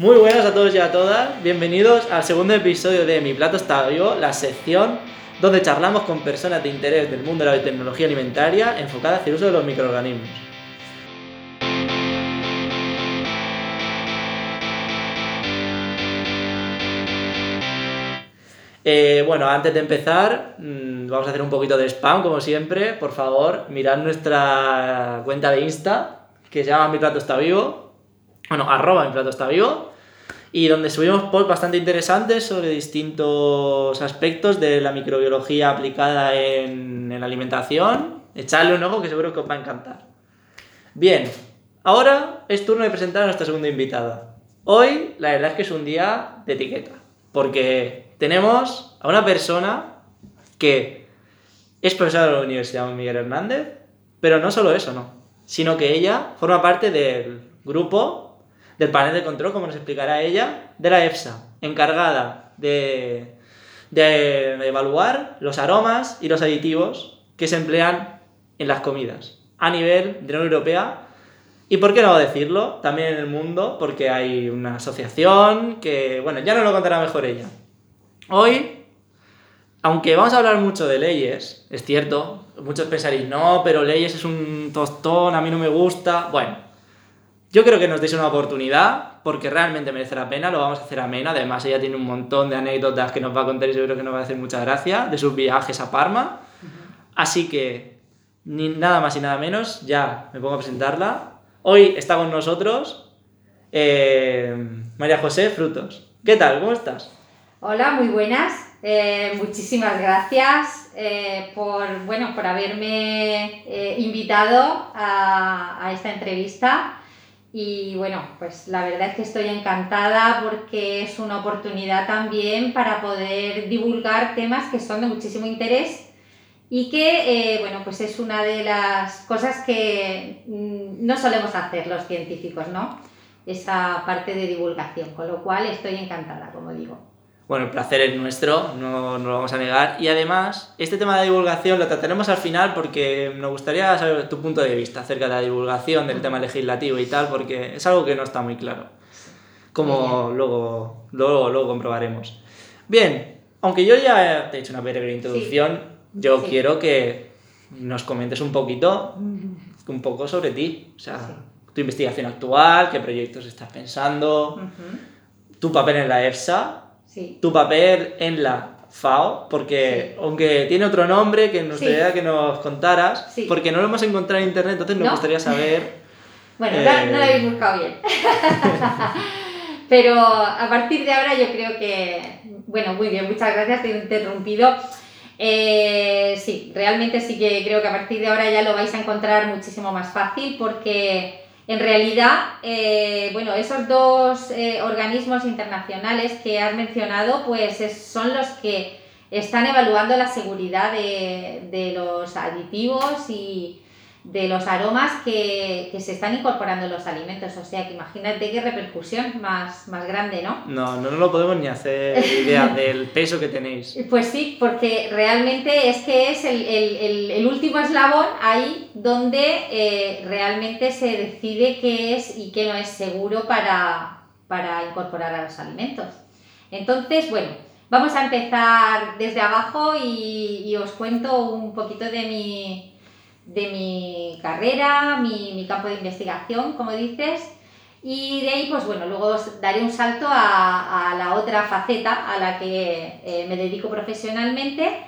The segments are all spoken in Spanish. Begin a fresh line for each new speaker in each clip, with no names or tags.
Muy buenas a todos y a todas, bienvenidos al segundo episodio de Mi Plato está vivo, la sección donde charlamos con personas de interés del mundo de la biotecnología alimentaria enfocada hacia el uso de los microorganismos. Eh, bueno, antes de empezar, mm, vamos a hacer un poquito de spam, como siempre. Por favor, mirad nuestra cuenta de Insta, que se llama Mi Plato está vivo. Bueno, arroba Mi está vivo. Y donde subimos posts bastante interesantes sobre distintos aspectos de la microbiología aplicada en, en la alimentación. Echadle un ojo que seguro que os va a encantar. Bien, ahora es turno de presentar a nuestra segunda invitada. Hoy, la verdad es que es un día de etiqueta. Porque tenemos a una persona que es profesora de la Universidad Miguel Hernández, pero no solo eso, no. Sino que ella forma parte del grupo, del panel de control, como nos explicará ella, de la EFSA, encargada de, de evaluar los aromas y los aditivos que se emplean en las comidas a nivel de la Unión Europea y por qué no decirlo, también en el mundo, porque hay una asociación que, bueno, ya nos lo contará mejor ella. Hoy, aunque vamos a hablar mucho de leyes, es cierto, muchos pensaréis, no, pero leyes es un tostón, a mí no me gusta. Bueno, yo creo que nos deis una oportunidad, porque realmente merece la pena, lo vamos a hacer amena. Además, ella tiene un montón de anécdotas que nos va a contar y seguro que nos va a hacer mucha gracia de sus viajes a Parma. Así que, ni nada más y nada menos, ya me pongo a presentarla. Hoy está con nosotros eh, María José Frutos. ¿Qué tal? ¿Cómo estás?
Hola, muy buenas. Eh, muchísimas gracias eh, por, bueno, por haberme invitado a, a, esta entrevista. Y bueno, pues la verdad es que estoy encantada porque es una oportunidad también para poder divulgar temas que son de muchísimo interés y que, eh, bueno, pues es una de las cosas que mm, no solemos hacer los científicos, ¿no? Esa parte de divulgación, con lo cual estoy encantada, como digo.
Bueno, el placer es nuestro, no, no lo vamos a negar. Y además, este tema de divulgación lo trataremos al final porque nos gustaría saber tu punto de vista acerca de la divulgación del tema legislativo y tal, porque es algo que no está muy claro. Como luego, luego, luego comprobaremos. Bien, aunque yo ya te he hecho una breve introducción, yo quiero que nos comentes un poquito, un poco sobre ti. O sea, tu investigación actual, qué proyectos estás pensando, tu papel en la EFSA, tu papel en la FAO, porque aunque tiene otro nombre que nos gustaría que nos contaras, porque no lo hemos encontrado en internet, entonces nos gustaría saber.
bueno, no, lo habéis buscado bien. Pero a partir de ahora yo creo que, bueno, muy bien, muchas gracias, te he interrumpido. Eh, sí, realmente sí que creo que a partir de ahora ya lo vais a encontrar muchísimo más fácil porque en realidad, eh, bueno, esos dos eh, organismos internacionales que has mencionado, pues son los que están evaluando la seguridad de, de los aditivos y, de los aromas que, que, se están incorporando en los alimentos. O sea, que imagínate qué repercusión más, más grande, ¿no?
No, no nos lo podemos ni hacer idea del peso que tenéis.
Pues sí, porque realmente es que es el, el, el, último eslabón ahí donde eh, realmente se decide qué es y qué no es seguro para, para incorporar a los alimentos. Entonces, bueno, vamos a empezar desde abajo y, y os cuento un poquito de mi de mi carrera, mi, mi, campo de investigación, como dices, y de ahí, pues bueno, luego daré un salto a, a la otra faceta a la que eh, me dedico profesionalmente,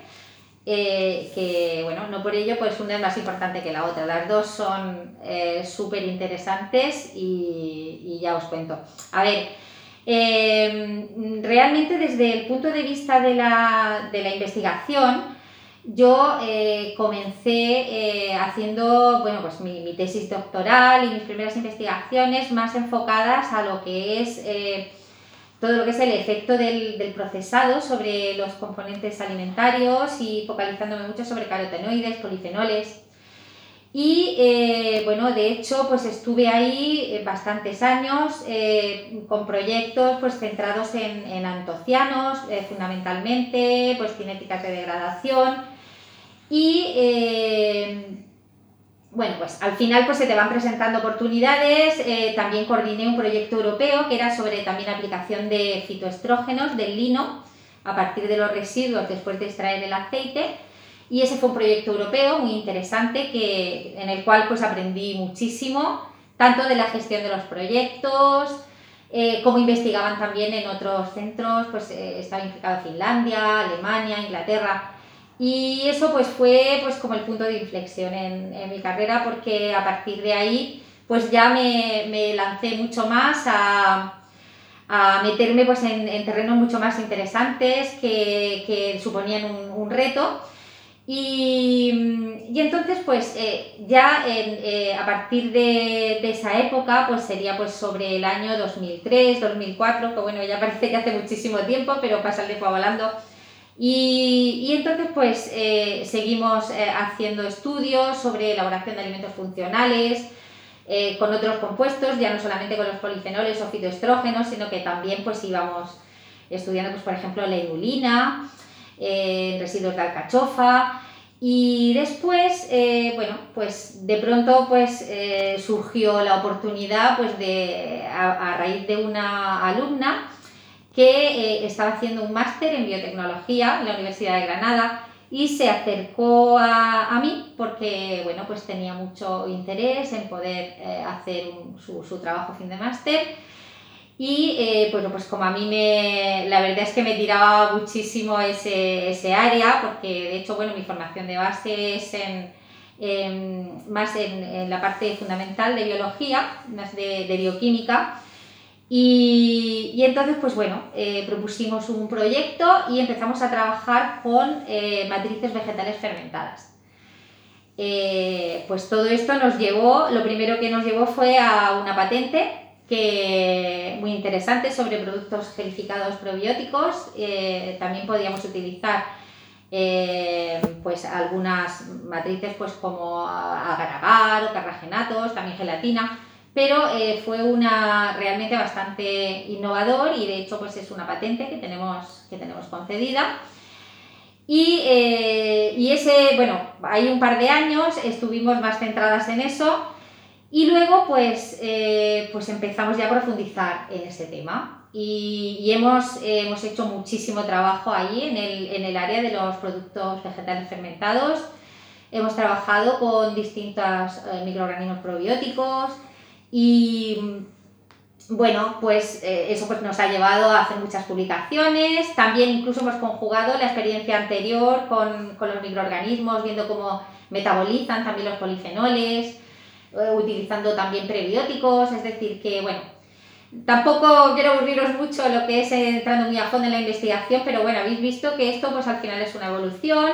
eh, que bueno, no por ello pues una es más importante que la otra, las dos son eh, súper interesantes y, y, ya os cuento. A ver, realmente desde el punto de vista de la, de la investigación, yo eh, comencé eh, haciendo bueno, pues mi, mi, tesis doctoral y mis primeras investigaciones más enfocadas a lo que es eh, todo lo que es el efecto del, del, procesado sobre los componentes alimentarios y focalizándome mucho sobre carotenoides, polifenoles. Y bueno, de hecho, pues estuve ahí bastantes años con proyectos pues, centrados en, en antocianos, fundamentalmente, pues cinéticas de degradación. Y bueno, pues al final pues se te van presentando oportunidades. Eh, también coordiné un proyecto europeo que era sobre también aplicación de fitoestrógenos del lino a partir de los residuos después de extraer el aceite. Y ese fue un proyecto europeo muy interesante que, en el cual pues aprendí muchísimo, tanto de la gestión de los proyectos, eh, como investigaban también en otros centros, pues eh, estaba implicado Finlandia, Alemania, Inglaterra. Y eso pues fue pues como el punto de inflexión en, mi carrera porque a partir de ahí pues ya me, lancé mucho más a, meterme pues en, terrenos mucho más interesantes que, suponían un, reto. Y, entonces, pues eh, ya eh, a partir de, esa época, pues sería pues sobre el año 2003, 2004, que bueno, ya parece que hace muchísimo tiempo, pero pasa el tiempo volando. Y, y entonces pues eh, seguimos eh, haciendo estudios sobre elaboración de alimentos funcionales, eh, con otros compuestos, ya no solamente con los polifenoles o fitoestrógenos, sino que también pues íbamos estudiando, pues, por ejemplo, la inulina, residuos de alcachofa, y después, bueno, pues de pronto pues surgió la oportunidad pues de, a raíz de una alumna, que eh, estaba haciendo un máster en biotecnología en la Universidad de Granada y se acercó a, mí porque bueno, pues tenía mucho interés en poder eh, hacer su, su, trabajo fin de máster. Y eh, bueno, pues como a mí me, la verdad es que me tiraba muchísimo ese, ese área, porque de hecho, bueno, mi formación de base es en, más en, en, la parte fundamental de biología, más de, de bioquímica, y, entonces, pues bueno, eh, propusimos un proyecto y empezamos a trabajar con eh, matrices vegetales fermentadas. Eh, pues todo esto nos llevó, lo primero que nos llevó fue a una patente que, muy interesante sobre productos gelificados probióticos. también podíamos utilizar pues algunas matrices pues como agar-agar o carragenatos, también gelatina pero eh, fue una realmente bastante innovador y de hecho pues es una patente que tenemos, que tenemos concedida. Y, eh, y, ese, bueno, hay un par de años estuvimos más centradas en eso y luego pues, eh, pues empezamos ya a profundizar en ese tema y, hemos, hemos, hecho muchísimo trabajo ahí en el, en el área de los productos vegetales fermentados. Hemos trabajado con distintos microorganismos probióticos, y bueno, pues eh, eso pues nos ha llevado a hacer muchas publicaciones. También incluso hemos conjugado la experiencia anterior con, con los microorganismos, viendo cómo metabolizan también los polifenoles, eh, utilizando también prebióticos. Es decir, que bueno, tampoco quiero aburriros mucho lo que es entrando muy a fondo en la investigación, pero bueno, habéis visto que esto pues al final es una evolución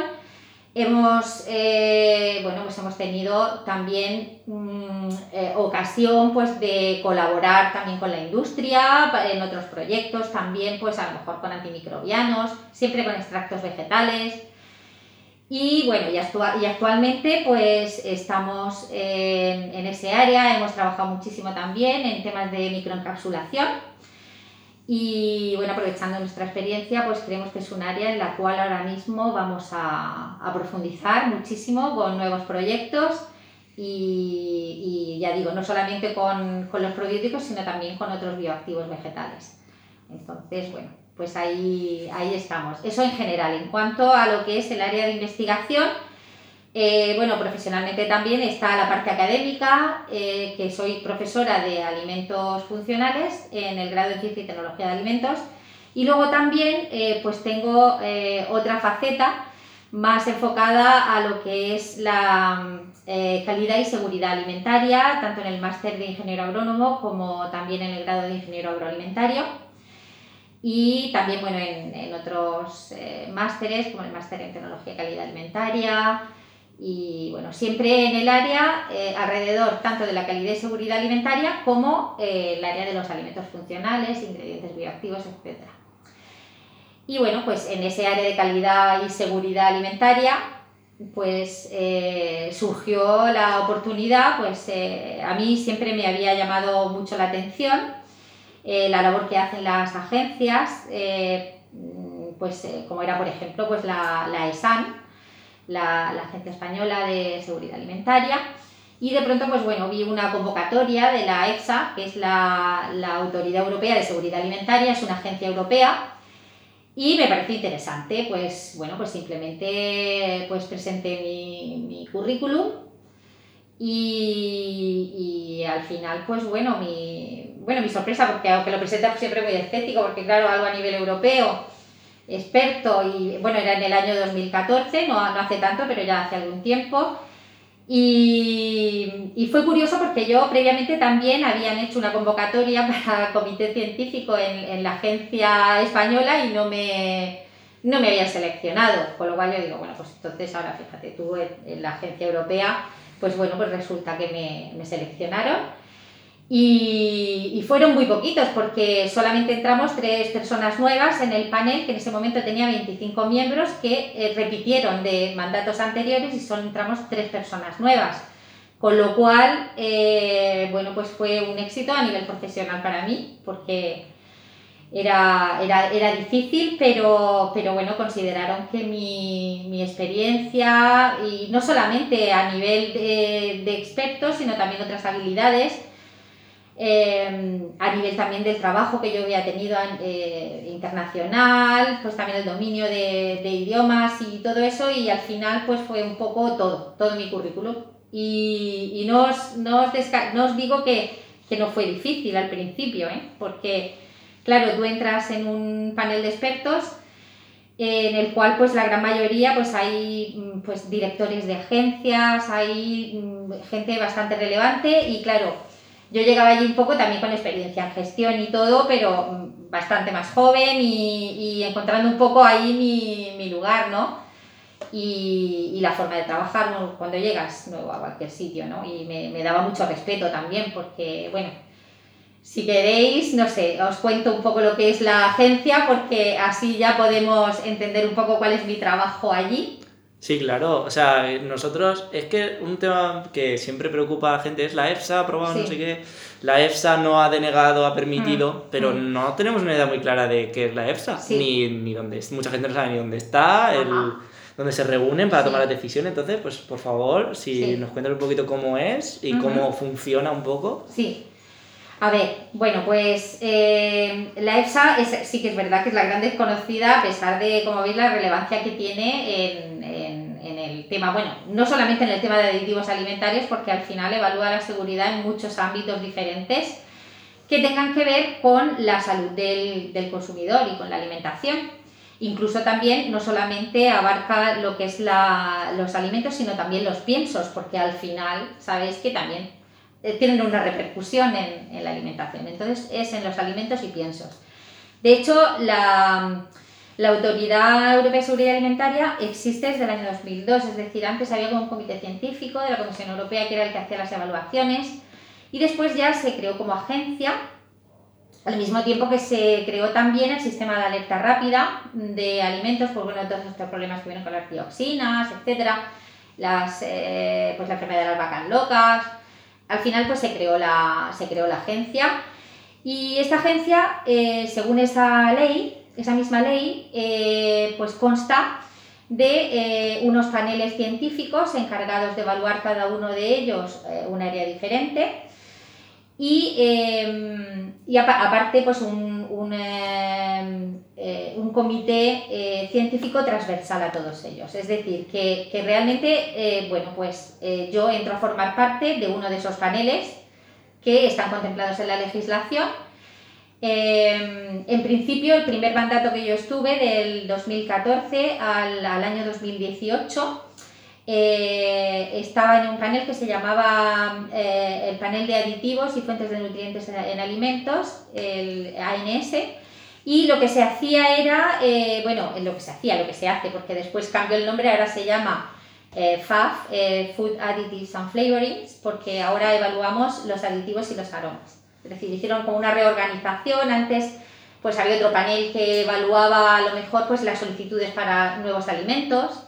Hemos, eh, bueno, pues hemos tenido también mm, eh, ocasión pues, de colaborar también con la industria, en otros proyectos también, pues a lo mejor con antimicrobianos, siempre con extractos vegetales. Y bueno, y, actualmente pues estamos en, en ese área, hemos trabajado muchísimo también en temas de microencapsulación y bueno, aprovechando nuestra experiencia, pues creemos que es un área en la cual ahora mismo vamos a, a profundizar muchísimo con nuevos proyectos y, y, ya digo, no solamente con, con los probióticos, sino también con otros bioactivos vegetales. Entonces, bueno, pues ahí, ahí estamos. Eso en general. En cuanto a lo que es el área de investigación, eh, bueno, profesionalmente también está la parte académica, eh, que soy profesora de alimentos funcionales en el grado de Ciencia y Tecnología de Alimentos. Y luego también eh, pues tengo otra faceta más enfocada a lo que es la calidad y seguridad alimentaria, tanto en el máster de ingeniero agrónomo como también en el grado de ingeniero agroalimentario. Y también bueno, en, en otros másteres, como el máster en tecnología y calidad alimentaria, y bueno, siempre en el área eh, alrededor tanto de la calidad y seguridad alimentaria como eh, el área de los alimentos funcionales, ingredientes bioactivos, etc. Y bueno, pues en ese área de calidad y seguridad alimentaria pues eh, surgió la oportunidad, pues a mí siempre me había llamado mucho la atención la labor que hacen las agencias, pues como era por ejemplo pues la, la ESAN, la, Agencia Española de Seguridad Alimentaria. Y de pronto, pues bueno, vi una convocatoria de la EFSA, que es la, la Autoridad Europea de Seguridad Alimentaria, es una agencia europea, y me pareció interesante, pues bueno, pues simplemente pues presenté mi, mi currículum y, y, al final, pues bueno, mi, bueno, mi sorpresa, porque aunque lo presenté siempre muy estético, porque claro, algo a nivel europeo, experto, y bueno, era en el año 2014, no, no hace tanto, pero ya hace algún tiempo, y, fue curioso porque yo previamente también habían hecho una convocatoria para comité científico en, la agencia española y no me, no me habían seleccionado. Con lo cual yo digo, bueno, pues entonces ahora fíjate tú en, la agencia europea, pues bueno, pues resulta que me, me seleccionaron. Y, fueron muy poquitos porque solamente entramos tres personas nuevas en el panel, que en ese momento tenía 25 miembros, que eh, repitieron de mandatos anteriores y solo entramos tres personas nuevas. Con lo cual, eh, bueno, pues fue un éxito a nivel profesional para mí, porque era, era, era difícil, pero, pero bueno, consideraron que mi, mi, experiencia, y no solamente a nivel de, de expertos, sino también otras habilidades, Em, a nivel también del trabajo que yo había tenido eh, internacional, pues también el dominio de, idiomas y todo eso, y al final pues fue un poco todo, todo mi currículum. Y, y no, os, no, os digo que, que, no fue difícil al principio, ¿eh? porque claro, tú entras en un panel de expertos en el cual pues la gran mayoría pues hay pues directores de agencias, hay mm, gente bastante relevante y claro, yo llegaba allí un poco también con experiencia en gestión y todo, pero mm, bastante más joven y, encontrando un poco ahí mi, mi lugar, ¿no? Y, y, la forma de trabajar cuando llegas nuevo a cualquier sitio, ¿no? Y me, me, daba mucho respeto también porque, bueno, si queréis, no sé, os cuento un poco lo que es la agencia porque así ya podemos entender un poco cuál es mi trabajo allí.
Sí, claro. O sea, nosotros, es que un tema que siempre preocupa a la gente es la EFSA, ha aprobado no sé qué. La EFSA no ha denegado, ha permitido, mm, pero mm. no tenemos una idea muy clara de qué es la EFSA, ni, ni dónde Mucha gente no sabe ni dónde está, el, dónde se reúnen para tomar las decisiones. Entonces, pues por favor, si nos cuentas un poquito cómo es y cómo funciona un poco.
Sí. A ver, bueno, pues eh, la EFSA es, sí que es verdad que es la gran desconocida, a pesar de, como veis, la relevancia que tiene en, tema, bueno, no solamente en el tema de aditivos alimentarios, porque al final evalúa la seguridad en muchos ámbitos diferentes que tengan que ver con la salud del, del consumidor y con la alimentación. Incluso también no solamente abarca lo que es la, los alimentos, sino también los piensos, porque al final sabéis que también eh, tienen una repercusión en, en, la alimentación. Entonces es en los alimentos y piensos. De hecho, la, la Autoridad Europea de Seguridad Alimentaria existe desde el año 2002, es decir, antes había un comité científico de la Comisión Europea que era el que hacía las evaluaciones y después ya se creó como agencia, al mismo tiempo que se creó también el sistema de alerta rápida de alimentos, por bueno, todos estos problemas que vienen con las dioxinas, etcétera, las, eh, pues la enfermedad de las vacas locas, al final pues se creó la, se creó la agencia y esta agencia, eh, según esa ley, esa misma ley, eh, pues consta de eh, unos paneles científicos encargados de evaluar cada uno de ellos un área diferente y, y aparte pues un, un, un comité científico transversal a todos ellos. Es decir, que, que realmente, bueno, pues yo entro a formar parte de uno de esos paneles que están contemplados en la legislación. Em, en principio, el primer mandato que yo estuve, del 2014 al, al año 2018, eh, estaba en un panel que se llamaba eh, el panel de aditivos y fuentes de nutrientes en, alimentos, el ANS, y lo que se hacía era, eh, bueno, lo que se hacía, lo que se hace, porque después cambió el nombre, ahora se llama FAF, Food Additives and Flavorings, porque ahora evaluamos los aditivos y los aromas. Es decir, hicieron como una reorganización, antes pues había otro panel que evaluaba a lo mejor pues las solicitudes para nuevos alimentos,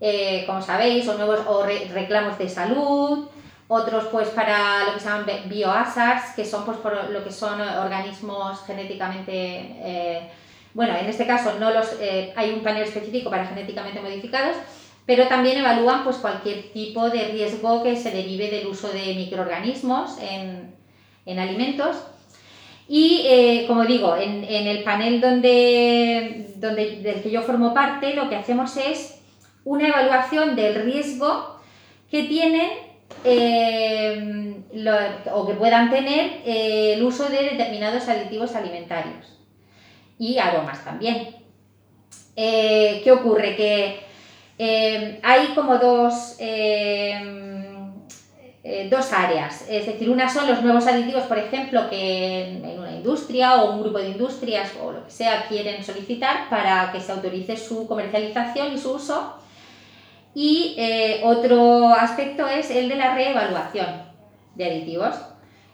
eh, como sabéis, o nuevos o reclamos de salud, otros pues para lo que se llaman biohazards, que son pues por lo que son organismos genéticamente eh, bueno, en este caso no los, eh, hay un panel específico para genéticamente modificados pero también evalúan pues, cualquier tipo de riesgo que se derive del uso de microorganismos en, en alimentos. Y eh, como digo, en, en, el panel donde, donde, del que yo formo parte, lo que hacemos es una evaluación del riesgo que tienen eh, o que puedan tener eh, el uso de determinados aditivos alimentarios y aromas también. ¿Qué ocurre? Que hay como dos eh, dos áreas. Es decir, una son los nuevos aditivos, por ejemplo, que en, una industria o un grupo de industrias o lo que sea quieren solicitar para que se autorice su comercialización y su uso. Y eh, otro aspecto es el de la reevaluación de aditivos.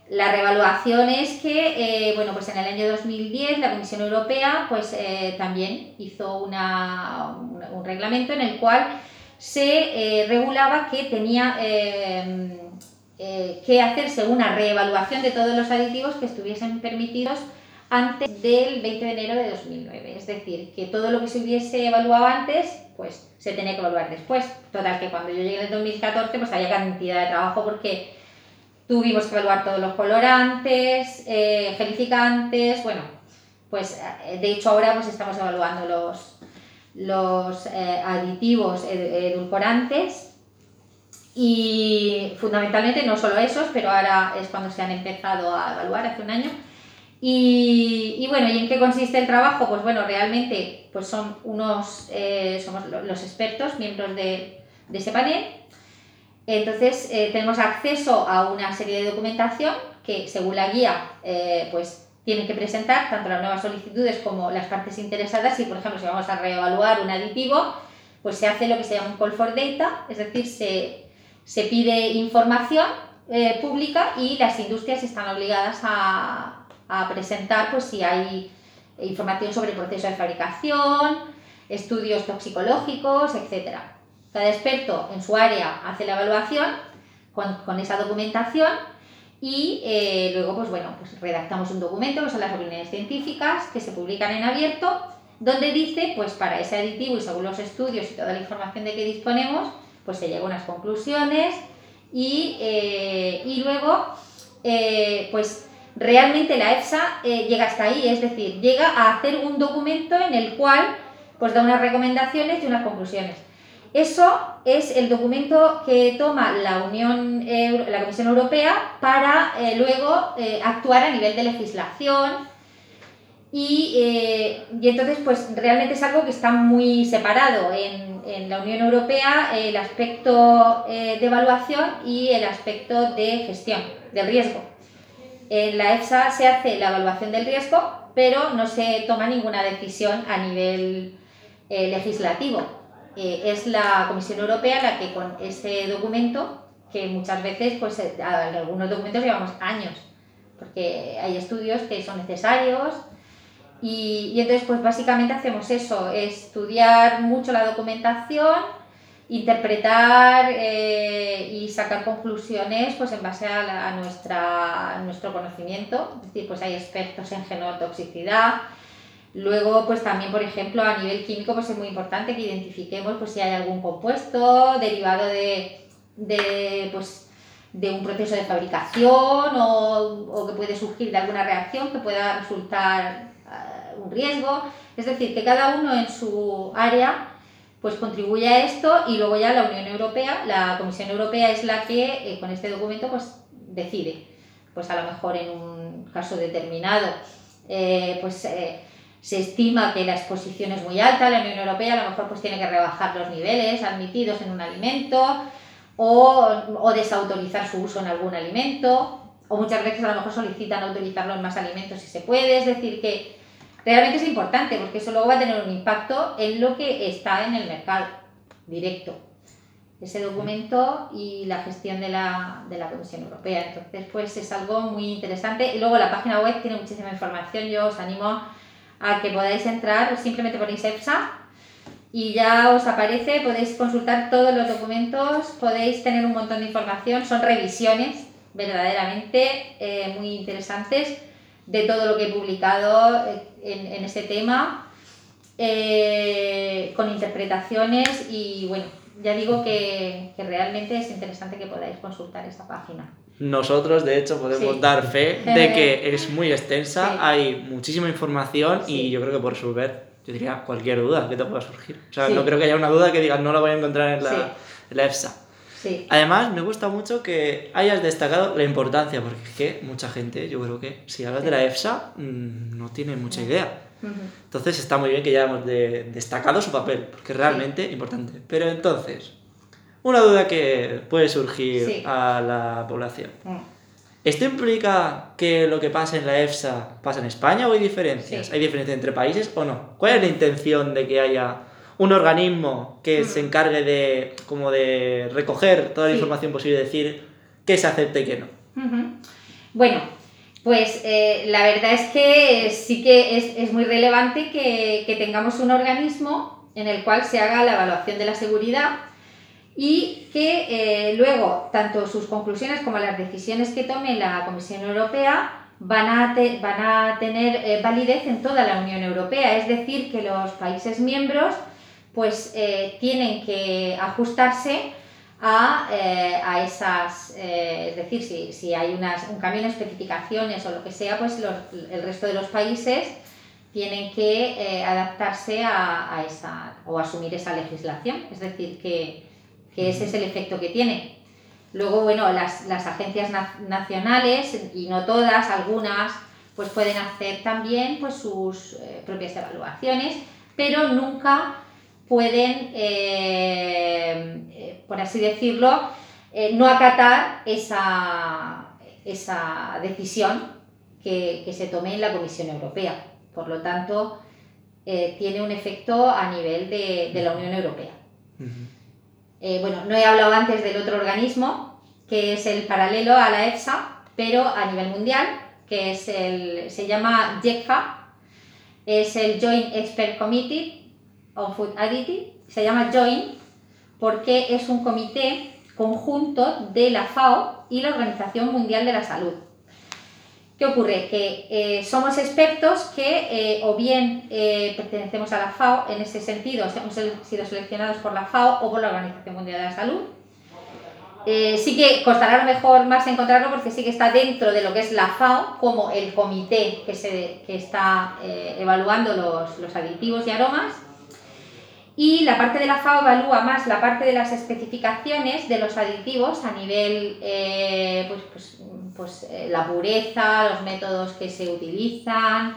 La reevaluación es que, eh, bueno, pues en el año 2010 la Comisión Europea pues, también hizo una, un, reglamento en el cual se regulaba que tenía eh, que hacerse una reevaluación de todos los aditivos que estuviesen permitidos antes del 20 de enero de 2009. Es decir, que todo lo que se hubiese evaluado antes, pues se tenía que evaluar después. Total, que cuando yo llegué en el 2014, pues había cantidad de trabajo porque tuvimos que evaluar todos los colorantes, eh, gelificantes, bueno, pues eh, de hecho ahora pues estamos evaluando los, los aditivos edulcorantes y fundamentalmente no solo esos, pero ahora es cuando se han empezado a evaluar hace un año. Y, y bueno, ¿y en qué consiste el trabajo? Pues bueno, realmente pues son unos, eh, somos los expertos, miembros de, de ese panel. Entonces eh, tenemos acceso a una serie de documentación que según la guía eh, pues tienen que presentar tanto las nuevas solicitudes como las partes interesadas y por ejemplo si vamos a reevaluar un aditivo pues se hace lo que se llama un call for data, es decir, se se pide información eh, pública y las industrias están obligadas a, presentar pues, si hay información sobre el proceso de fabricación, estudios toxicológicos, etc. Cada experto en su área hace la evaluación con, esa documentación y eh, luego pues, bueno, pues redactamos un documento que son las opiniones científicas que se publican en abierto donde dice pues para ese aditivo y según los estudios y toda la información de que disponemos pues se llega a unas conclusiones y, eh, luego, eh, pues realmente la EFSA eh, llega hasta ahí, es decir, llega a hacer un documento en el cual pues da unas recomendaciones y unas conclusiones. Eso es el documento que toma la Unión, la Comisión Europea para luego actuar a nivel de legislación y, y, entonces pues realmente es algo que está muy separado en, en la Unión Europea el aspecto eh, de evaluación y el aspecto de gestión del riesgo. En la EFSA se hace la evaluación del riesgo, pero no se toma ninguna decisión a nivel eh, legislativo. Eh, es la Comisión Europea la que con ese documento, que muchas veces, pues algunos documentos llevamos años, porque hay estudios que son necesarios, y, entonces, pues básicamente hacemos eso, estudiar mucho la documentación, interpretar eh, y sacar conclusiones pues en base a, nuestra, nuestro conocimiento. Es decir, pues hay expertos en genotoxicidad. Luego, pues también, por ejemplo, a nivel químico, pues es muy importante que identifiquemos pues, si hay algún compuesto derivado de, de, pues, de un proceso de fabricación o, o que puede surgir de alguna reacción que pueda resultar un riesgo. Es decir, que cada uno en su área pues contribuye a esto y luego ya la Unión Europea, la Comisión Europea es la que eh, con este documento pues decide. Pues a lo mejor en un caso determinado eh, pues eh, se estima que la exposición es muy alta, la Unión Europea a lo mejor pues tiene que rebajar los niveles admitidos en un alimento o, o desautorizar su uso en algún alimento o muchas veces a lo mejor solicitan autorizarlo en más alimentos si se puede, es decir que realmente es importante porque eso luego va a tener un impacto en lo que está en el mercado directo. Ese documento y la gestión de la, de la Comisión Europea. Entonces, pues es algo muy interesante. Y luego la página web tiene muchísima información. Yo os animo a que podáis entrar, simplemente ponéis EFSA y ya os aparece, podéis consultar todos los documentos, podéis tener un montón de información, son revisiones verdaderamente eh, muy interesantes de todo lo que he publicado eh, en, en ese tema, eh, con interpretaciones y bueno, ya digo que, que realmente es interesante que podáis consultar esta página.
Nosotros, de hecho, podemos
Sí.
dar fe de que es muy extensa,
Sí.
hay muchísima información y yo creo que por resolver, yo diría, cualquier duda que te pueda surgir. O sea, no creo que haya una duda que digas no la voy a encontrar en la, en la EFSA.
Sí,
Además, me gusta mucho que hayas destacado la importancia, porque es que mucha gente, yo creo que si hablas de la EFSA, mm, no tiene mucha idea. Entonces está muy bien que ya hemos de- destacado su papel, porque es realmente importante. Pero entonces, una duda que puede surgir a la población.
Mm.
¿Esto implica que lo que pasa en la EFSA pasa en España o hay diferencias? ¿Hay diferencias entre países o no? ¿Cuál es la intención de que haya un organismo que
Mm.
se encargue de como de recoger toda la
Sí.
información posible y decir qué se acepta y qué no?
Bueno, pues eh, la verdad es que sí que es, es muy relevante que, que tengamos un organismo en el cual se haga la evaluación de la seguridad y que eh, luego tanto sus conclusiones como las decisiones que tome la Comisión Europea van a, te- van a tener eh, validez en toda la Unión Europea, es decir, que los países miembros pues eh, tienen que ajustarse a, eh, a esas, eh, es decir, si, si hay unas, un cambio en especificaciones o lo que sea, pues el resto de los países tienen que adaptarse a, a esa o asumir esa legislación, es decir, que, que ese es el efecto que tiene. Luego, bueno, las, las agencias na- nacionales, y no todas, algunas, pues pueden hacer también pues, sus propias evaluaciones, pero nunca pueden, eh, eh, por así decirlo, eh, no acatar esa, esa decisión que, que se tome en la Comisión Europea. Por lo tanto, eh, tiene un efecto a nivel de, de la Unión Europea. Bueno, no he hablado antes del otro organismo, que es el paralelo a la EFSA, pero a nivel mundial, que es el, se llama JECFA, es el Joint Expert Committee on Food Additive, se llama Joint porque es un comité conjunto de la FAO y la Organización Mundial de la Salud. ¿Qué ocurre? Que eh, somos expertos que eh, o bien eh, pertenecemos a la FAO, en ese sentido hemos sido seleccionados por la FAO o por la Organización Mundial de la Salud. Sí que costará lo mejor más encontrarlo porque sí que está dentro de lo que es la FAO como el comité que, se, que está evaluando los, los aditivos y aromas. Y la parte de la FAO evalúa más la parte de las especificaciones de los aditivos a nivel, eh, pues, pues, pues, eh, la pureza, los métodos que se utilizan,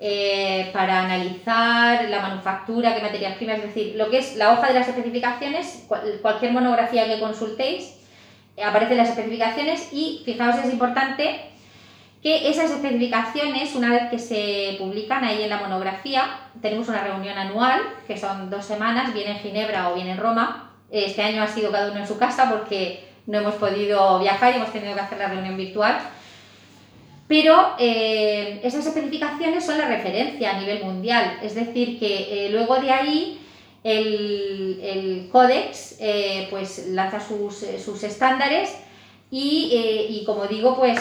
eh, para analizar la manufactura, qué materias primas, es decir, lo que es la hoja de las especificaciones, cual- cualquier monografía que consultéis, aparecen las especificaciones y fijaos es importante que esas especificaciones, una vez que se publican ahí en la monografía, tenemos una reunión anual, que son dos semanas, bien en Ginebra o bien en Roma. Este año ha sido cada uno en su casa porque no hemos podido viajar y hemos tenido que hacer la reunión virtual. Pero eh, esas especificaciones son la referencia a nivel mundial, es decir, que eh, luego de ahí el, el códex eh, pues lanza sus, sus estándares y, y como digo, pues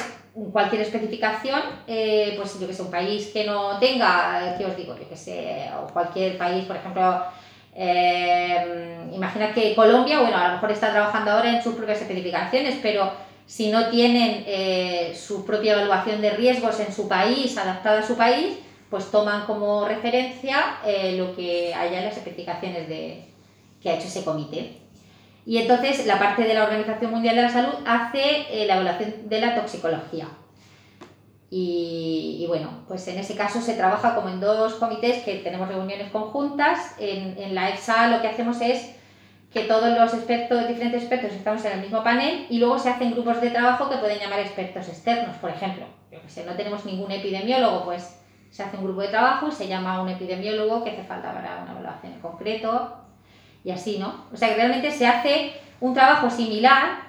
cualquier especificación, eh, pues yo que sé, un país que no tenga, ¿qué os digo? Yo que sé, o cualquier país, por ejemplo, eh, imagina que Colombia, bueno, a lo mejor está trabajando ahora en sus propias especificaciones, pero si no tienen eh, su propia evaluación de riesgos en su país, adaptada a su país, pues toman como referencia eh, lo que haya en las especificaciones de, que ha hecho ese comité. Y entonces la parte de la Organización Mundial de la Salud hace eh, la evaluación de la toxicología. Y, bueno, pues en ese caso se trabaja como en dos comités que tenemos reuniones conjuntas. En, en la EFSA lo que hacemos es que todos los expertos, diferentes expertos estamos en el mismo panel y luego se hacen grupos de trabajo que pueden llamar expertos externos, por ejemplo. Yo que sé, no tenemos ningún epidemiólogo, pues se hace un grupo de trabajo y se llama a un epidemiólogo que hace falta para una evaluación en concreto y así, ¿no? O sea que realmente se hace un trabajo similar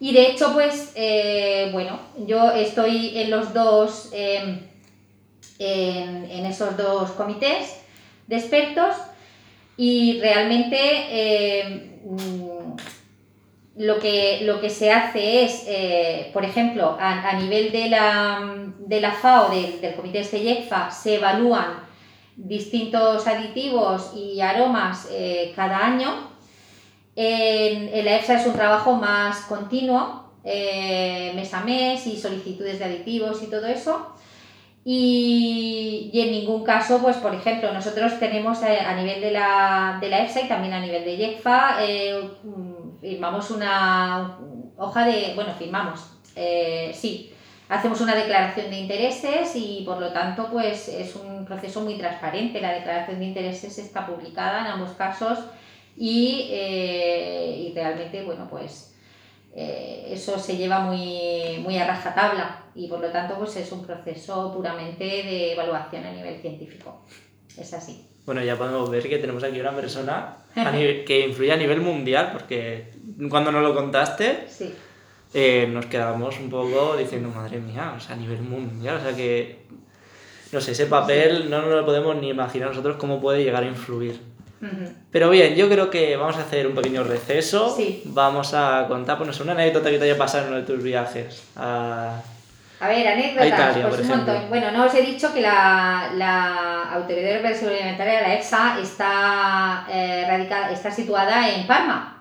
y de hecho, pues, eh, bueno, yo estoy en los dos, eh, en, en, esos dos comités de expertos y realmente eh, lo, que, lo que se hace es, eh, por ejemplo, a, nivel de la, de la FAO, del, comité este YECFA, se evalúan distintos aditivos y aromas eh, cada año En, la EFSA es un trabajo más continuo, eh, mes a mes y solicitudes de aditivos y todo eso. Y, y en ningún caso, pues por ejemplo, nosotros tenemos eh, a nivel de la, de la EFSA y también a nivel de YECFA, eh, mm, firmamos una hoja de, bueno, firmamos, sí, hacemos una declaración de intereses y por lo tanto pues es un proceso muy transparente. La declaración de intereses está publicada en ambos casos y, eh, y realmente, bueno, pues eh, eso se lleva muy, muy a rajatabla y por lo tanto pues es un proceso puramente de evaluación a nivel científico. Es así.
Bueno, ya podemos ver que tenemos aquí una persona a nivel- que influye a nivel mundial, porque cuando nos lo contaste,
Sí.
Eh, nos quedamos un poco diciendo, madre mía, o sea, a nivel mundial, o sea que, no sé, ese papel no nos lo podemos ni imaginar nosotros cómo puede llegar a influir. Pero bien, yo creo que vamos a hacer un pequeño receso.
Sí.
Vamos a contar, pues, una anécdota que te haya pasado en uno de tus viajes. a-
A ver, anécdotas,
Italia,
pues
por
un
ejemplo.
montón. Bueno, no os he dicho que la, la Autoridad de Seguridad Alimentaria, la EFSA, está, eh, radicada, está situada en Parma.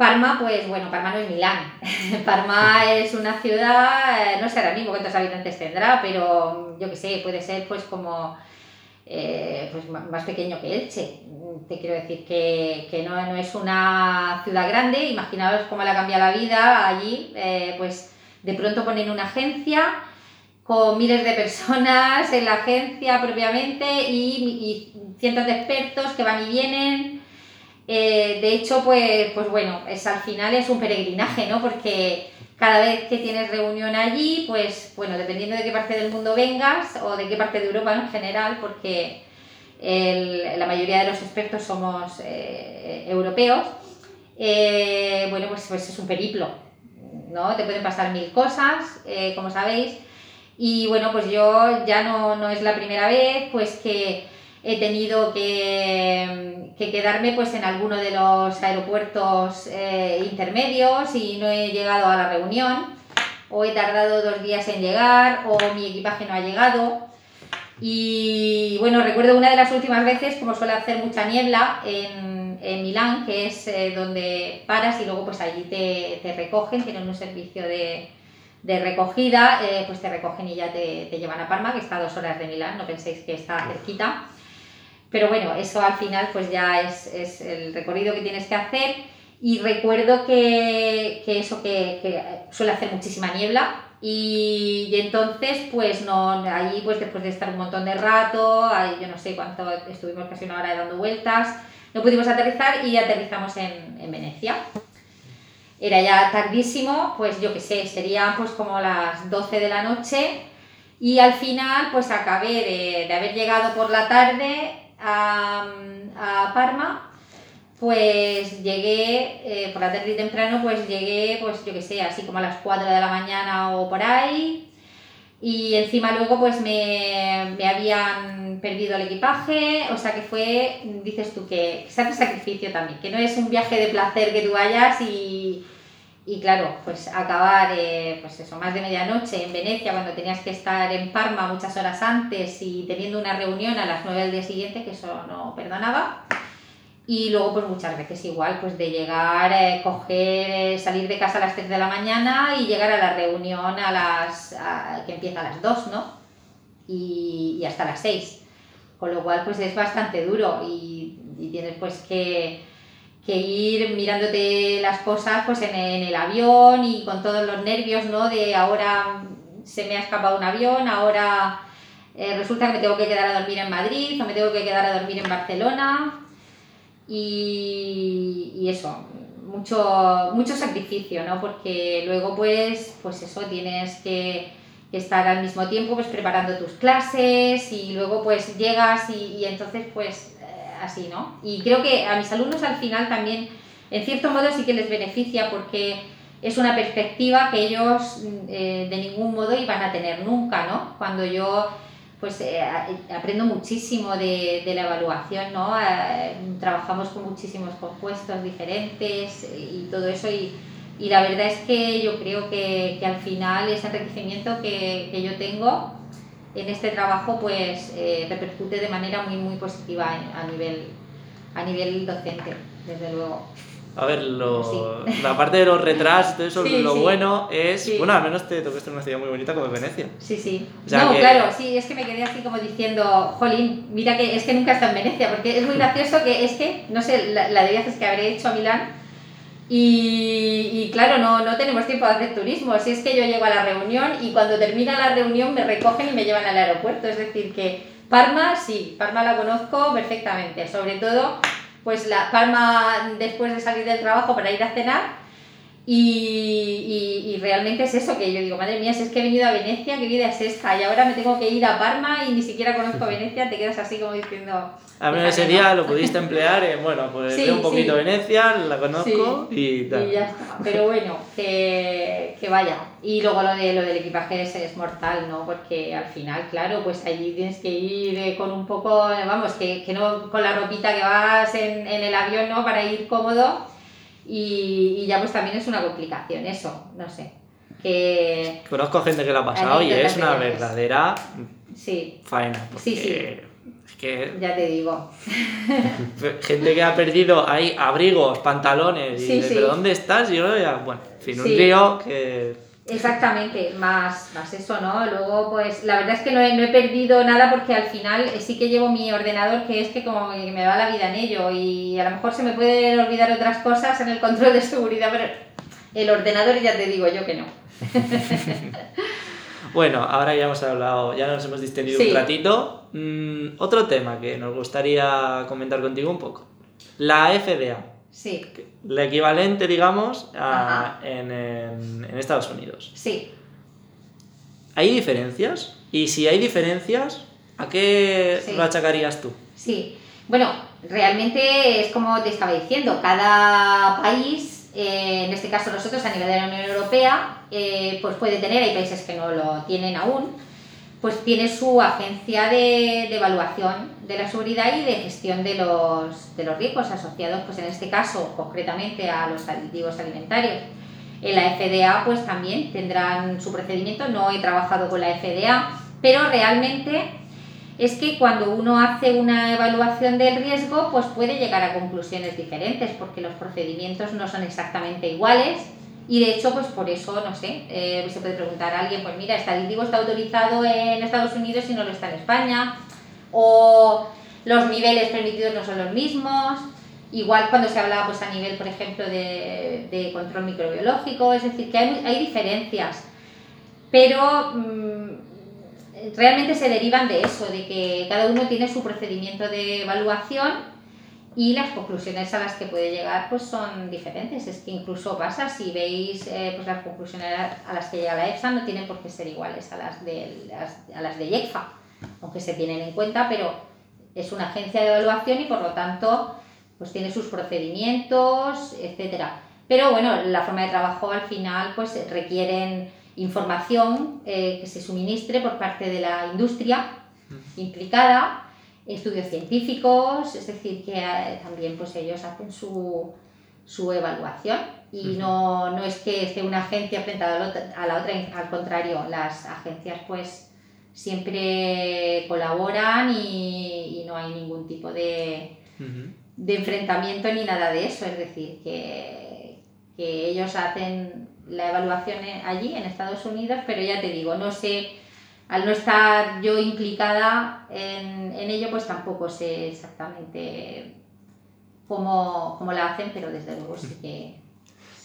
Parma, pues bueno, Parma no es Milán. Parma es una ciudad, eh, no sé ahora mismo cuántos habitantes tendrá, pero yo que sé, puede ser pues como eh, pues más pequeño que Elche. Te quiero decir que, que no, no es una ciudad grande, imaginaos cómo le ha cambiado la vida allí, eh, pues de pronto ponen una agencia con miles de personas en la agencia propiamente y, y cientos de expertos que van y vienen. Eh, de hecho, pues, pues bueno, es, al final es un peregrinaje, ¿no? Porque cada vez que tienes reunión allí, pues bueno, dependiendo de qué parte del mundo vengas o de qué parte de Europa en general, porque el- la mayoría de los expertos somos eh, europeos, eh, bueno, pues, pues es un periplo, ¿no? Te pueden pasar mil cosas, como sabéis, y bueno, pues yo ya no, no es la primera vez, pues que he tenido que, que quedarme pues en alguno de los aeropuertos eh, intermedios y no he llegado a la reunión, o he tardado dos días en llegar, o mi equipaje no ha llegado. Y bueno, recuerdo una de las últimas veces, como suele hacer mucha niebla en, en Milán, que es eh, donde paras y luego pues allí te, te recogen, tienen un servicio de, de recogida, eh, pues te recogen y ya te, te llevan a Parma, que está a dos horas de Milán, no penséis que está cerquita. Pero bueno, eso al final pues ya es, es el recorrido que tienes que hacer. Y recuerdo que, que eso, que, que suele hacer muchísima niebla. Y, entonces, pues no, allí pues después de estar un montón de rato, ahí yo no sé cuánto, estuvimos casi una hora dando vueltas, no pudimos aterrizar y aterrizamos en, en Venecia. Era ya tardísimo, pues yo qué sé, serían pues como las 12 de la noche y al final pues acabé de, de haber llegado por la tarde a, Parma, pues llegué eh, por la tarde y temprano, pues llegué pues yo qué sé, así como a las 4 de la mañana o por ahí. Y encima luego pues me, me habían perdido el equipaje, o sea que fue, dices tú, que se hace sacrificio también, que no es un viaje de placer que tú vayas y, y claro, pues acabar, eh, pues eso, más de medianoche en Venecia cuando tenías que estar en Parma muchas horas antes y teniendo una reunión a las 9 del día siguiente, que eso no perdonaba. Y luego, pues muchas veces igual, pues de llegar, eh, coger, eh, salir de casa a las 3 de la mañana y llegar a la reunión a las, a- que empieza a las 2, ¿no? Y, y hasta las 6. Con lo cual, pues es bastante duro y, y tienes pues que, que ir mirándote las cosas pues en, en el avión y con todos los nervios, ¿no? De ahora se me ha escapado un avión, ahora eh, resulta que me tengo que quedar a dormir en Madrid o me tengo que quedar a dormir en Barcelona y, y eso, mucho, mucho sacrificio, ¿no? Porque luego pues, pues eso, tienes que, estar al mismo tiempo pues preparando tus clases y luego pues llegas y, y entonces pues así, ¿no? Y creo que a mis alumnos al final también, en cierto modo sí que les beneficia porque es una perspectiva que ellos mm, eh, de ningún modo iban a tener nunca, ¿no? Cuando yo pues eh, aprendo muchísimo de, de la evaluación, ¿no? Eh, trabajamos con muchísimos compuestos diferentes y todo eso y, y la verdad es que yo creo que, que al final ese enriquecimiento que, que yo tengo en este trabajo pues eh, repercute de manera muy muy positiva a nivel, a nivel docente, desde luego.
A ver, lo, la parte de los retrasos, todo eso,
Sí,
lo
sí.
bueno es. Bueno, al menos te tocaste una ciudad muy bonita como Venecia.
Sí, sí.
O sea
no,
que-
claro, sí, es que me quedé así como diciendo, jolín, mira que es que nunca he estado en Venecia, porque es muy gracioso que es que, no sé, la, la de viajes que habré hecho a Milán, y, y claro, no, no tenemos tiempo de hacer turismo, si es que yo llego a la reunión y cuando termina la reunión me recogen y me llevan al aeropuerto, es decir, que Parma, sí, Parma la conozco perfectamente, sobre todo, pues la Parma después de salir del trabajo para ir a cenar, y, y- y realmente es eso que yo digo, madre mía, si es que he venido a Venecia, qué vida es esta, y ahora me tengo que ir a Parma y ni siquiera conozco Venecia, te quedas así como diciendo...
Al menos ese
"Fíjate,
día
¿no?".
lo pudiste emplear en, bueno, pues
Sí,
veo un poquito
sí.
Venecia, la conozco
Sí,
y tal.
Y ya está. Pero bueno, que, que vaya. Y luego lo, de, lo del equipaje es, es mortal, ¿no? Porque al final, claro, pues allí tienes que ir eh, con un poco, eh, vamos, que, que no con la ropita que vas en, en el avión, ¿no? Para ir cómodo. Y, y ya pues también es una complicación eso, no sé. Que
Conozco gente que la ha pasado y es una verdadera
sí,
faena.
Sí, sí.
Es que
ya te digo.
gente que ha perdido ahí abrigos, pantalones, y
Sí,
de,
sí.
pero ¿dónde estás? Y yo ya, bueno, en fin, un lío que
Exactamente, más, más eso, ¿no? Luego, pues la verdad es que no he, no he perdido nada porque al final sí que llevo mi ordenador, que es que como que me va la vida en ello y a lo mejor se me pueden olvidar otras cosas en el control de seguridad, pero el ordenador ya te digo yo que no.
Bueno, ahora ya hemos hablado, ya nos hemos distendido
Sí.
un ratito. Mm, otro tema que nos gustaría comentar contigo un poco. La FDA,
Sí,
el equivalente, digamos, a- en, en- en Estados Unidos.
sí.
¿Hay diferencias? Y si hay diferencias, ¿a qué
Sí.
lo achacarías tú?
Sí, bueno, realmente es como te estaba diciendo, cada país, eh, en este caso nosotros a nivel de la Unión Europea, eh, pues puede tener, hay países que no lo tienen aún, pues tiene su agencia de, evaluación de la seguridad y de gestión de los, de los riesgos asociados, pues en este caso concretamente a los aditivos alimentarios. En la FDA pues también tendrán su procedimiento, no he trabajado con la FDA, pero realmente es que cuando uno hace una evaluación del riesgo, pues puede llegar a conclusiones diferentes, porque los procedimientos no son exactamente iguales. Y de hecho, pues por eso, no sé, eh, se puede preguntar a alguien, pues mira, este aditivo está autorizado en Estados Unidos y no lo está en España, o los niveles permitidos no son los mismos. Igual cuando se habla pues, a nivel, por ejemplo, de, de control microbiológico, es decir, que hay, hay diferencias, pero mm, realmente se derivan de eso, de que cada uno tiene su procedimiento de evaluación y las conclusiones a las que puede llegar pues son diferentes. Es que incluso pasa, si veis eh, pues las conclusiones a las que llega la EFSA no tienen por qué ser iguales a las de, las, a las de IECFA, aunque se tienen en cuenta, pero es una agencia de evaluación y por lo tanto pues tiene sus procedimientos, etcétera. Pero bueno, la forma de trabajo al final pues requieren información eh, que se suministre por parte de la industria implicada, estudios científicos, es decir, que eh, también pues ellos hacen su, su evaluación y no, no es que esté una agencia frente a la otra, al contrario, las agencias pues siempre colaboran y, y no hay ningún tipo de, de enfrentamiento ni nada de eso, es decir, que, que ellos hacen la evaluación en- allí en Estados Unidos, pero ya te digo, no sé, al no estar yo implicada en, en ello, pues tampoco sé exactamente cómo, cómo la hacen, pero desde luego sí que...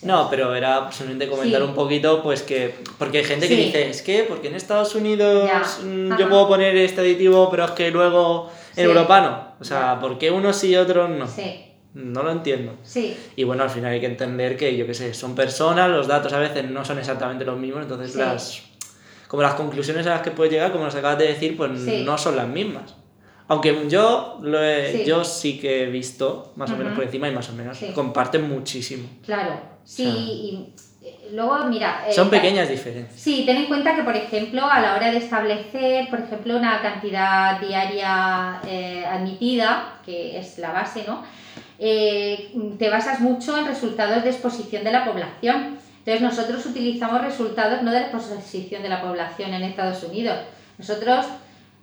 No, pero era simplemente comentar
Sí.
un poquito, pues que. Porque hay gente que dice, es que, porque en Estados Unidos
Ya.
mm, yo puedo poner este aditivo, pero es que luego en
Sí.
Europa no. O sea,
Ya.
¿por qué unos sí y otros no?
Sí,
No lo entiendo.
sí,
Y bueno, al final hay que entender que, yo qué sé, son personas, los datos a veces no son exactamente los mismos, entonces las. Como las conclusiones a las que puedes llegar, como nos acabas de decir, pues
Sí.
no son las mismas. Aunque yo, lo he-
Sí.
yo sí que he visto, más o menos por encima y más o menos,
Sí.
comparten muchísimo.
claro, sí,
O sea,
y eh, luego mira... eh,
Son
ta-
pequeñas diferencias.
Sí, ten en cuenta que, por ejemplo, a la hora de establecer, por ejemplo, una cantidad diaria eh, admitida, que es la base, ¿no? Eh, te basas mucho en resultados de exposición de la población. Entonces, nosotros utilizamos resultados no de la exposición de la población en Estados Unidos. Nosotros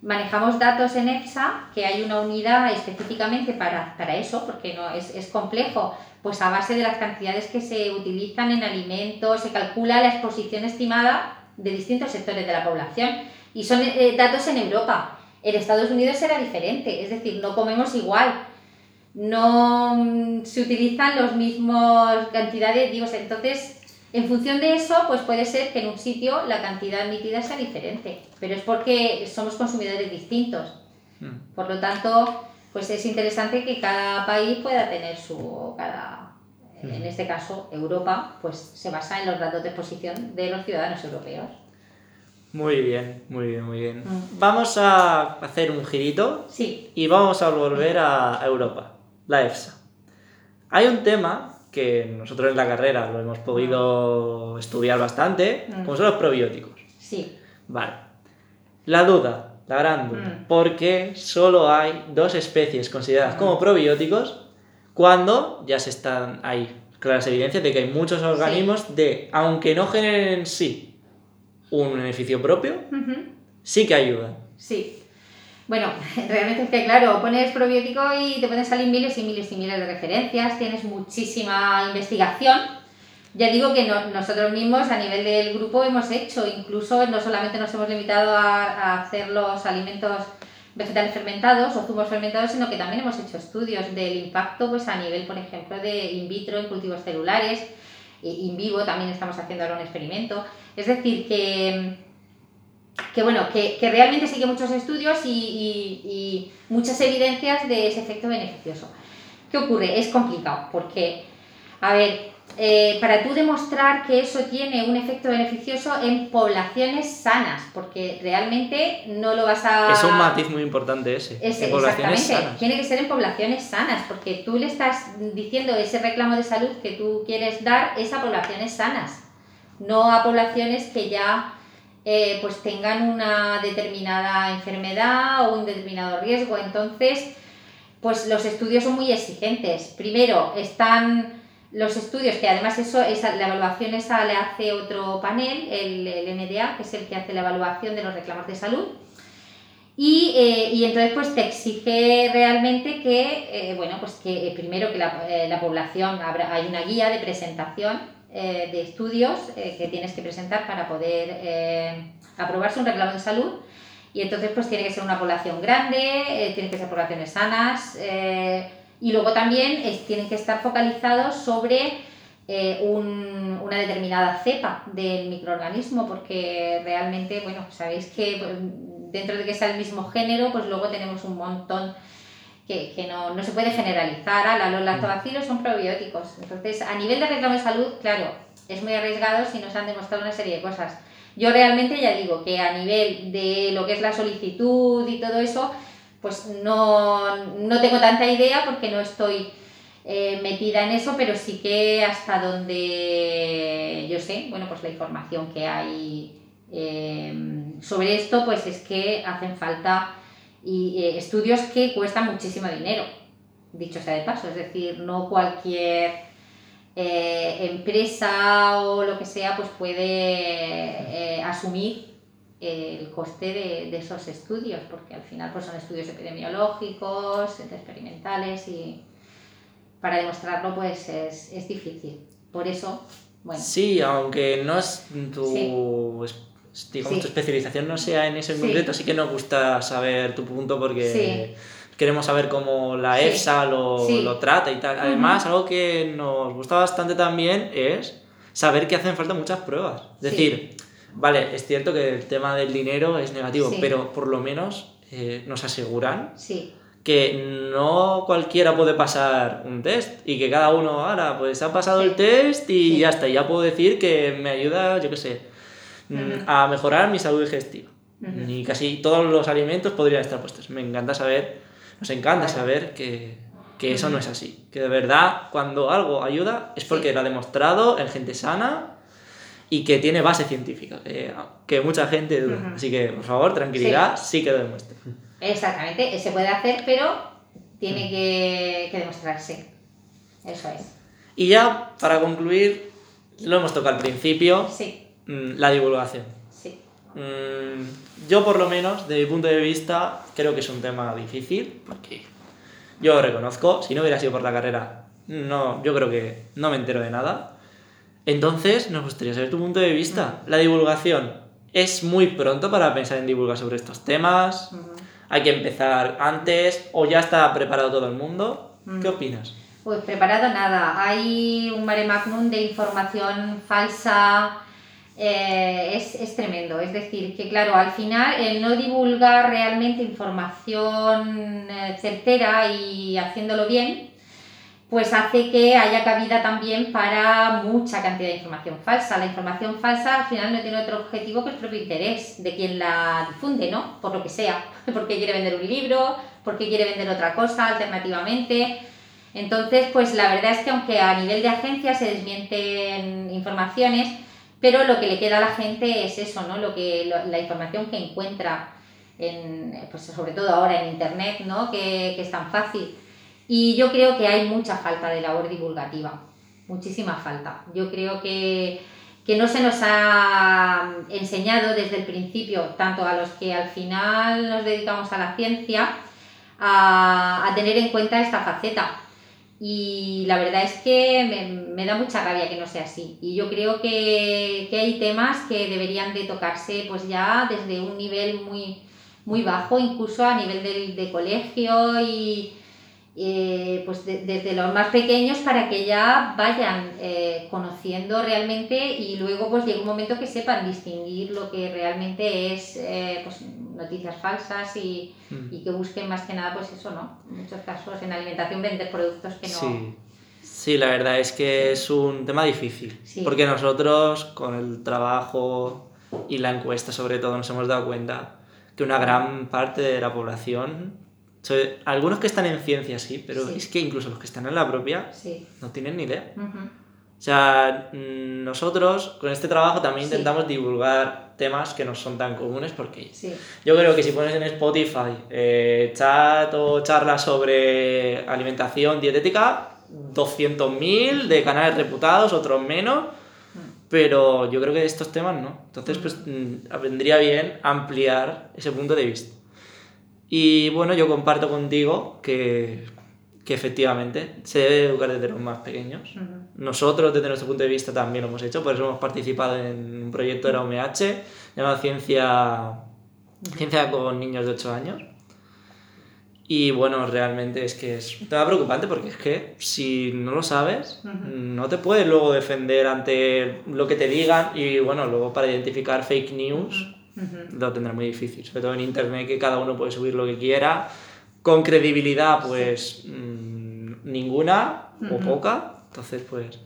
manejamos datos en EFSA, que hay una unidad específicamente para, para eso, porque no es, es, complejo, pues a base de las cantidades que se utilizan en alimentos, se calcula la exposición estimada de distintos sectores de la población. Y son eh, datos en Europa. En Estados Unidos será diferente, es decir, no comemos igual, no mm, se utilizan los mismos cantidades, digo, entonces en función de eso, pues puede ser que en un sitio la cantidad emitida sea diferente, pero es porque somos consumidores distintos. Mm. Por lo tanto, pues es interesante que cada país pueda tener su, cada, en este caso Europa, pues se basa en los datos de exposición de los ciudadanos europeos.
Muy bien, muy bien, muy bien. Mm. Vamos a hacer un girito
sí.
y vamos a volver a Europa, la EFSA. Hay un tema que nosotros en la carrera lo hemos podido estudiar bastante, mm. como son los probióticos.
Sí.
Vale. La duda, la gran duda, mm. ¿por qué solo hay dos especies consideradas como mm. probióticos cuando ya se están ahí claras evidencias de que hay muchos organismos de, aunque no generen en sí un beneficio propio, sí que ayudan?
Sí. Bueno, realmente es que, claro, pones probiótico y te pueden salir miles y miles y miles de referencias, tienes muchísima investigación. Ya digo que nosotros mismos a nivel del grupo hemos hecho, incluso no solamente nos hemos limitado a, hacer los alimentos vegetales fermentados o zumos fermentados, sino que también hemos hecho estudios del impacto pues, a nivel, por ejemplo, de in vitro en cultivos celulares, in vivo también estamos haciendo ahora un experimento. Es decir, que que bueno, que, que, realmente sigue muchos estudios y, y, muchas evidencias de ese efecto beneficioso. ¿Qué ocurre? Es complicado porque, a ver, eh, para tú demostrar que eso tiene un efecto beneficioso en poblaciones sanas, porque realmente no lo vas a...
Es un matiz muy importante ese.
ese en poblaciones sanas. Tiene que ser en poblaciones sanas, porque tú le estás diciendo ese reclamo de salud que tú quieres dar es a poblaciones sanas, no a poblaciones que ya eh, pues tengan una determinada enfermedad o un determinado riesgo. Entonces, pues los estudios son muy exigentes. Primero, están los estudios, que además eso, esa, la evaluación esa le hace otro panel, el, el, NDA, que es el que hace la evaluación de los reclamos de salud. Y, eh, y entonces pues te exige realmente que, eh, bueno, pues que primero que la, la población, habrá, hay una guía de presentación eh, de estudios eh, que tienes que presentar para poder eh, aprobarse un reclamo de salud. Y entonces pues tiene que ser una población grande, tienen que ser poblaciones sanas y luego también tienen que estar focalizados sobre una determinada cepa del microorganismo porque realmente, bueno, sabéis que pues, dentro de que sea el mismo género, pues luego tenemos un montón que, que no, no, se puede generalizar. los lactobacilos son probióticos. Entonces, a nivel de reclamo de salud, claro, es muy arriesgado si nos han demostrado una serie de cosas. Yo realmente ya digo que a nivel de lo que es la solicitud y todo eso, pues no, no tengo tanta idea porque no estoy eh, metida en eso, pero sí que hasta donde yo sé, bueno, pues la información que hay eh, sobre esto, pues es que hacen falta y eh, estudios que cuestan muchísimo dinero, dicho sea de paso, es decir, no cualquier eh, empresa o lo que sea pues puede eh, asumir el coste de, esos estudios, porque al final pues son estudios epidemiológicos, experimentales y para demostrarlo pues es, difícil. Por eso, bueno.
Sí, aunque no es tu digamos, tu especialización no sea en ese en concreto, sí que nos gusta saber tu punto porque queremos saber cómo la EFSA lo, lo, trata y tal. Además, algo que nos gusta bastante también es saber que hacen falta muchas pruebas. Es decir, vale, es cierto que el tema del dinero es negativo, pero por lo menos eh, nos aseguran que no cualquiera puede pasar un test y que cada uno ahora pues ha pasado el test y ya está, ya puedo decir que me ayuda, yo qué sé, Mm, a mejorar mi salud digestiva. Y casi todos los alimentos podrían estar puestos. Me encanta saber, nos encanta saber que, que eso no es así. Que de verdad, cuando algo ayuda, es porque lo ha demostrado en gente sana y que tiene base científica, que, mucha gente duda. Así que, por favor, tranquilidad, sí, que lo demuestre.
Exactamente, se puede hacer, pero tiene que, que demostrarse. Eso es.
Y ya, para concluir, lo hemos tocado al principio.
Sí
la divulgación.
Sí.
Mm, yo por lo menos, de mi punto de vista, creo que es un tema difícil, porque yo reconozco, si no hubiera sido por la carrera, no, yo creo que no me entero de nada. Entonces, nos gustaría saber tu punto de vista. La divulgación, ¿es muy pronto para pensar en divulgar sobre estos temas? ¿Hay que empezar antes o ya está preparado todo el mundo? ¿Qué opinas?
Pues preparado nada. Hay un mare magnum de información falsa. Eh, es, es tremendo. Es decir, que claro, al final el no divulgar realmente información eh, certera y haciéndolo bien, pues hace que haya cabida también para mucha cantidad de información falsa. La información falsa al final no tiene otro objetivo que el propio interés de quien la difunde, ¿no? Por lo que sea. Porque quiere vender un libro, porque quiere vender otra cosa alternativamente. Entonces, pues la verdad es que aunque a nivel de agencia se desmienten informaciones, pero lo que le queda a la gente es eso, ¿no? Lo que, la información que encuentra, en, pues sobre todo ahora en Internet, ¿no? Que, es tan fácil. Y yo creo que hay mucha falta de labor divulgativa, muchísima falta. Yo creo que, que no se nos ha enseñado desde el principio, tanto a los que al final nos dedicamos a la ciencia, a tener en cuenta esta faceta. Y la verdad es que me, me da mucha rabia que no sea así. Y yo creo que, que hay temas que deberían de tocarse pues ya desde un nivel muy, muy bajo, incluso a nivel del, de colegio y eh, pues de- desde los más pequeños para que ya vayan eh, conociendo realmente y luego pues llegue un momento que sepan distinguir lo que realmente es eh, pues, noticias falsas y,
Mm.
y que busquen más que nada, pues eso, ¿no? En muchos casos en alimentación vender productos que no...
Sí. Sí, la verdad es que es un tema difícil.
Sí.
Porque nosotros, con el trabajo y la encuesta sobre todo, nos hemos dado cuenta que una gran parte de la población, algunos que están en ciencia sí, pero
Sí.
es que incluso los que están en la propia
Sí.
no tienen ni idea.
Ujú.
O sea, mm, nosotros con este trabajo también
Sí.
intentamos divulgar temas que no son tan comunes porque
Sí.
yo creo que si pones en Spotify eh, chat o charla sobre alimentación dietética, 200.000 de canales reputados, otros menos, pero yo creo que de estos temas no. Entonces, pues mm, vendría bien ampliar ese punto de vista. Y bueno, yo comparto contigo que, que efectivamente se debe educar desde los más pequeños. Nosotros, desde nuestro punto de vista, también lo hemos hecho, por eso hemos participado en un proyecto de la UMH llamado Ciencia, Ciencia con niños de 8 años. Y bueno, realmente es que es un tema preocupante porque es que si no lo sabes, no te puedes luego defender ante lo que te digan y bueno, luego para identificar fake news Lo tendrá muy difícil, sobre todo en internet que cada uno puede subir lo que quiera, con credibilidad pues mm, ninguna o
Ujú.
poca, entonces pues...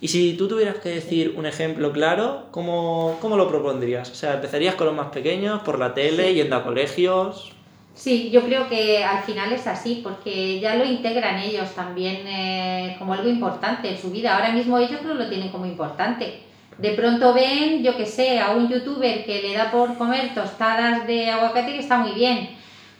Y si tú tuvieras que decir un ejemplo claro, ¿cómo, cómo lo propondrías? O sea, ¿empezarías con los más pequeños, por la tele, yendo a colegios?
Sí, yo creo que al final es así, porque ya lo integran ellos también eh, como algo importante en su vida. Ahora mismo ellos no lo tienen como importante. De pronto ven, yo que sé, a un youtuber que le da por comer tostadas de aguacate que está muy bien.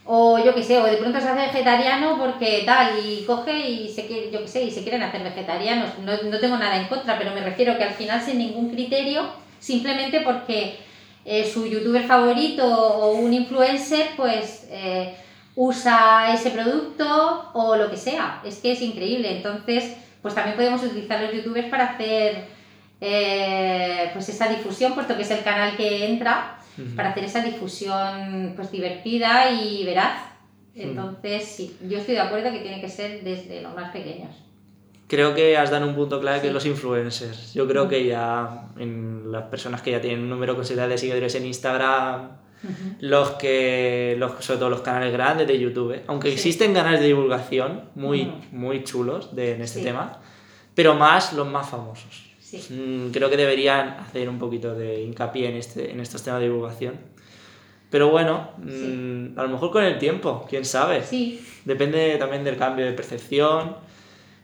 O yo que sé, o de pronto se hace vegetariano porque tal, y coge y se quiere, yo que sé, y se quieren hacer vegetarianos. No, no tengo nada en contra, pero me refiero que al final sin ningún criterio, simplemente porque eh, su youtuber favorito o un influencer, pues eh, usa ese producto o lo que sea. Es que es increíble. Entonces, pues también podemos utilizar los youtubers para hacer eh, pues esa difusión, puesto que es el canal que entra, para hacer esa difusión pues divertida y veraz. Entonces, sí, yo estoy de acuerdo que tiene que ser desde los más pequeños.
Creo que has dado un punto clave que es los influencers. Yo creo que ya en las personas que ya tienen un número considerable de seguidores en Instagram, los que los, sobre todo los canales grandes de YouTube ¿eh? aunque
Sí.
existen canales de divulgación muy muy chulos de, en este
Sí.
tema pero más los más famosos
Sí.
Mm, creo que deberían hacer un poquito de hincapié en este en estos temas de divulgación pero bueno mm, a lo mejor con el tiempo quién sabe
Sí,
depende también del cambio de percepción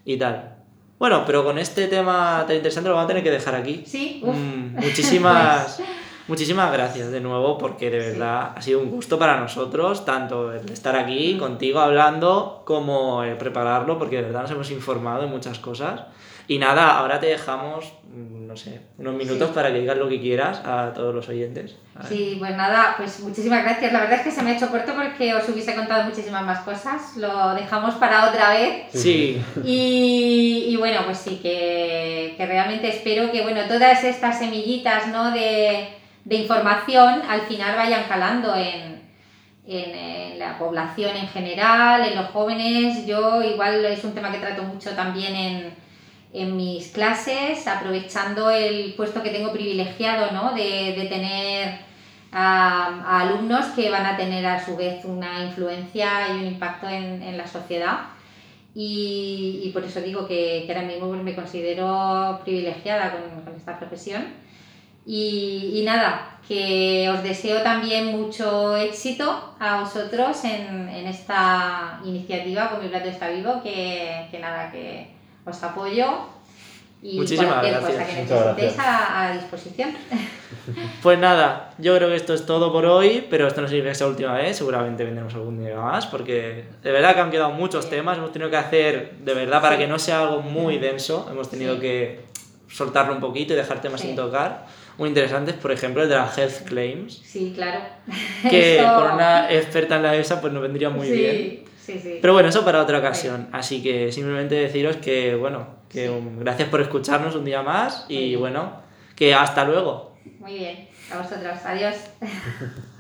y tal bueno pero con este tema tan interesante lo vamos a tener que dejar aquí
sí, uf.
Mm, muchísimas, muchísimas gracias de nuevo porque de
Sí.
verdad ha sido un gusto para nosotros, tanto el estar aquí contigo hablando como el prepararlo porque de verdad nos hemos informado de muchas cosas. Y nada, ahora te dejamos, mm, no sé, unos minutos
Sí.
para que digas lo que quieras a todos los oyentes.
Sí, pues nada, pues muchísimas gracias. La verdad es que se me ha hecho corto porque os hubiese contado muchísimas más cosas. Lo dejamos para otra vez.
Sí.
Y, y bueno, pues sí, que, que, realmente espero que bueno, todas estas semillitas ¿no? de, de información al final vayan calando en, en, en, la población en general, en los jóvenes. Yo igual es un tema que trato mucho también en en mis clases, aprovechando el puesto que tengo privilegiado ¿no? de, de tener a, a, alumnos que van a tener a su vez una influencia y un impacto en, en la sociedad. Y, y, por eso digo que, que ahora mismo pues, me considero privilegiada con, con esta profesión. Y, y, nada, que os deseo también mucho éxito a vosotros en, en esta iniciativa con mi plato está vivo, que, que nada, que, os apoyo y
Muchísimas
cualquier
gracias.
cosa que necesitéis a, a, disposición.
Pues nada, yo creo que esto es todo por hoy, pero esto no sirve esa última vez, seguramente vendremos algún día más, porque de verdad que han quedado muchos temas, hemos tenido que hacer, de verdad, para sí. que no sea algo muy denso, hemos tenido sí. que soltarlo un poquito y dejar temas sí. sin tocar. Muy interesantes, por ejemplo, el de las health claims.
Sí, claro.
Que Eso... por una experta en la ESA pues nos vendría muy bien.
Sí, sí.
Pero bueno, eso para otra ocasión. Así que simplemente deciros que, bueno, que gracias por escucharnos un día más y bueno, que hasta luego.
Muy bien, a vosotros. Adiós.